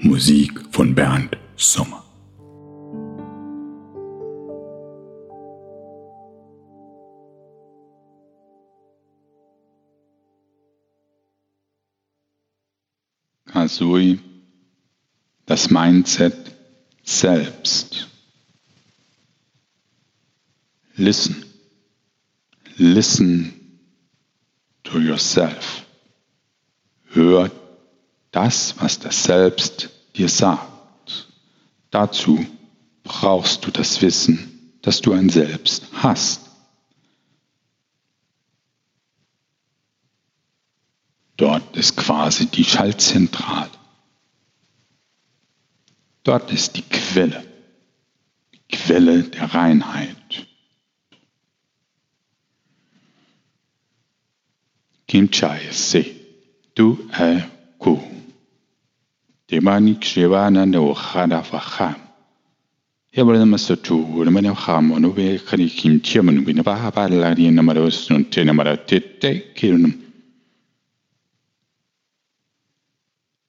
Musik von Bernd Sommer. Kasui, das Mindset selbst. Listen. Listen to yourself. Hör das, was das Selbst dir sagt. Dazu brauchst du das Wissen, dass du ein Selbst hast. Dort ist quasi die Schaltzentrale. Dort ist die Quelle, die Quelle der Reinheit. Kim Chai Se, du er ku. Demani kshevana na ukhana faha. Hebra namaste tu, namane khamo, nube kani kinchia manu, binaba habala ni namara sunte namara tete kirunum.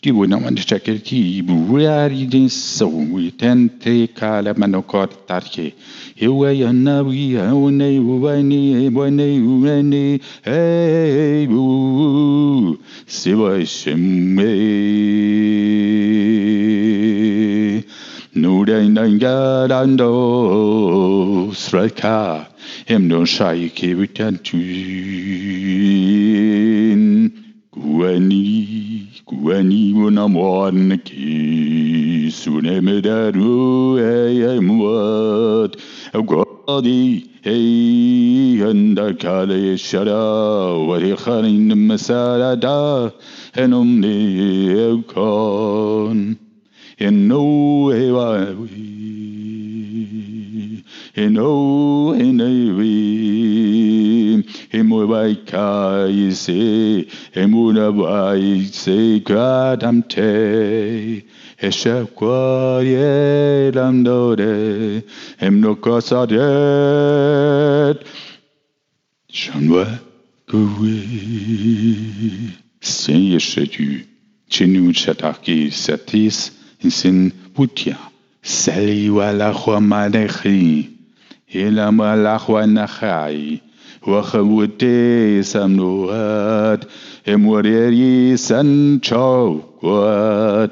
Gud, man försöker tillbörjärjdinsson, ten te kala manokortarke. Hua e haune, huani, huani, huani, e bu, siwa shimme. Nudain dangadando, straka, hemnon shaike tu guani. Kuaniun amwanki sunemedaru eyemwat agwadi ey andakale shara warikharin masarada enumni evkon eno evawi eno enevi emu baika ise emu na baise kadamte eshe kwarie lamdore emno kosadet shanwa kuwi sen yeshetu chinu chataki satis insin putia saliwa la huamanehi ilamalahuanahai وخموتي سمنوات هم وريري سن چاو قوات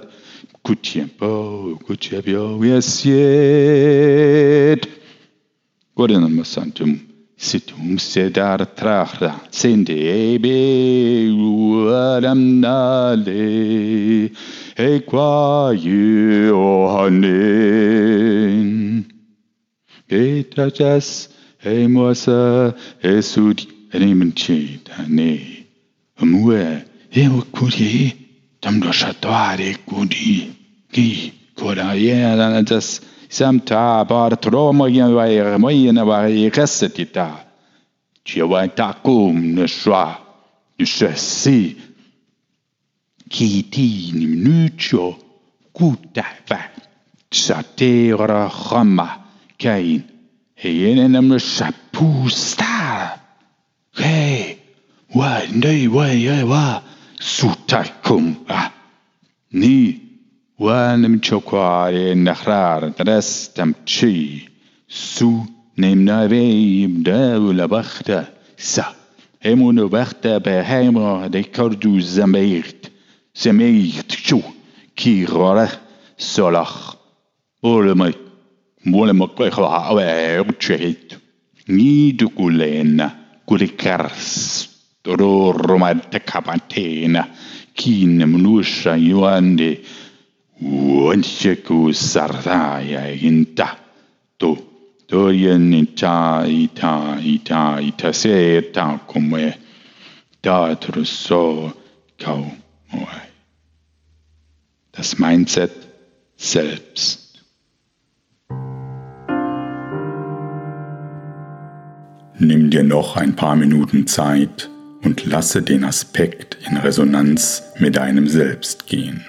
كوتيم باو كوتيا بياو يسيت قرن المسانتم ستم سدار تراخرا سندي بي ولم نالي هي قوايو هنين بيتا جاسم e mwasa e sudi e mnchi tani mwe e wakuri tamdo shatware kudi. Ki kora yena das samta bar troma yen vaire moyen vaire resetita tu wa e, e, takum ne shwa du chassi qui ti minucho kuta va satera rama kain. Heene nemlig Chapustar. Hey, wandei wai wa sutakum. Ni وانم چوکواری نخرار درستم چی سو نیم ناریم دول بخت سا همونو بخت به هیما دی کردو زمیرت زمیرت چو کی غاره سلاخ اولمت solach ole mai mole ma kwa awe ucheit ni du kulena kulikars Dororoma tekapatena. Kine mnusha yuande. Wancheku saraya inta. To. Doyen ita ita ita ita se ta come. Da so kau moai. Das Mindset selbst. Nimm dir noch ein paar Minuten Zeit und lasse den Aspekt in Resonanz mit deinem Selbst gehen.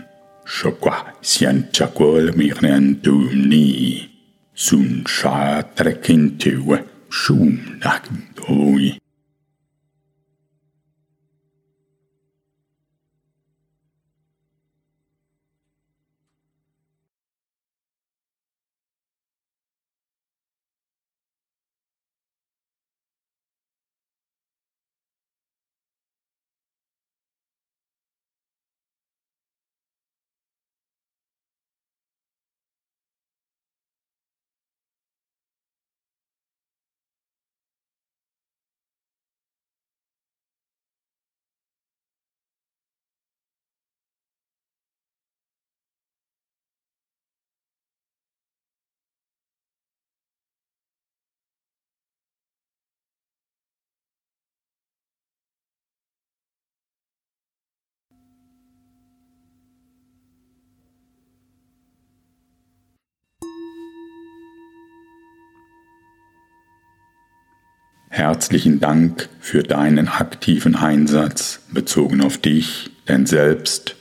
Herzlichen Dank für deinen aktiven Einsatz bezogen auf dich, dein Selbst,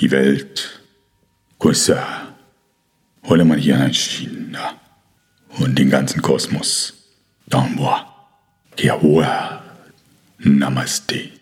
die Welt. Kusa, hole mal hier ein China und den ganzen Kosmos. Danwa, Kiawa, Namaste.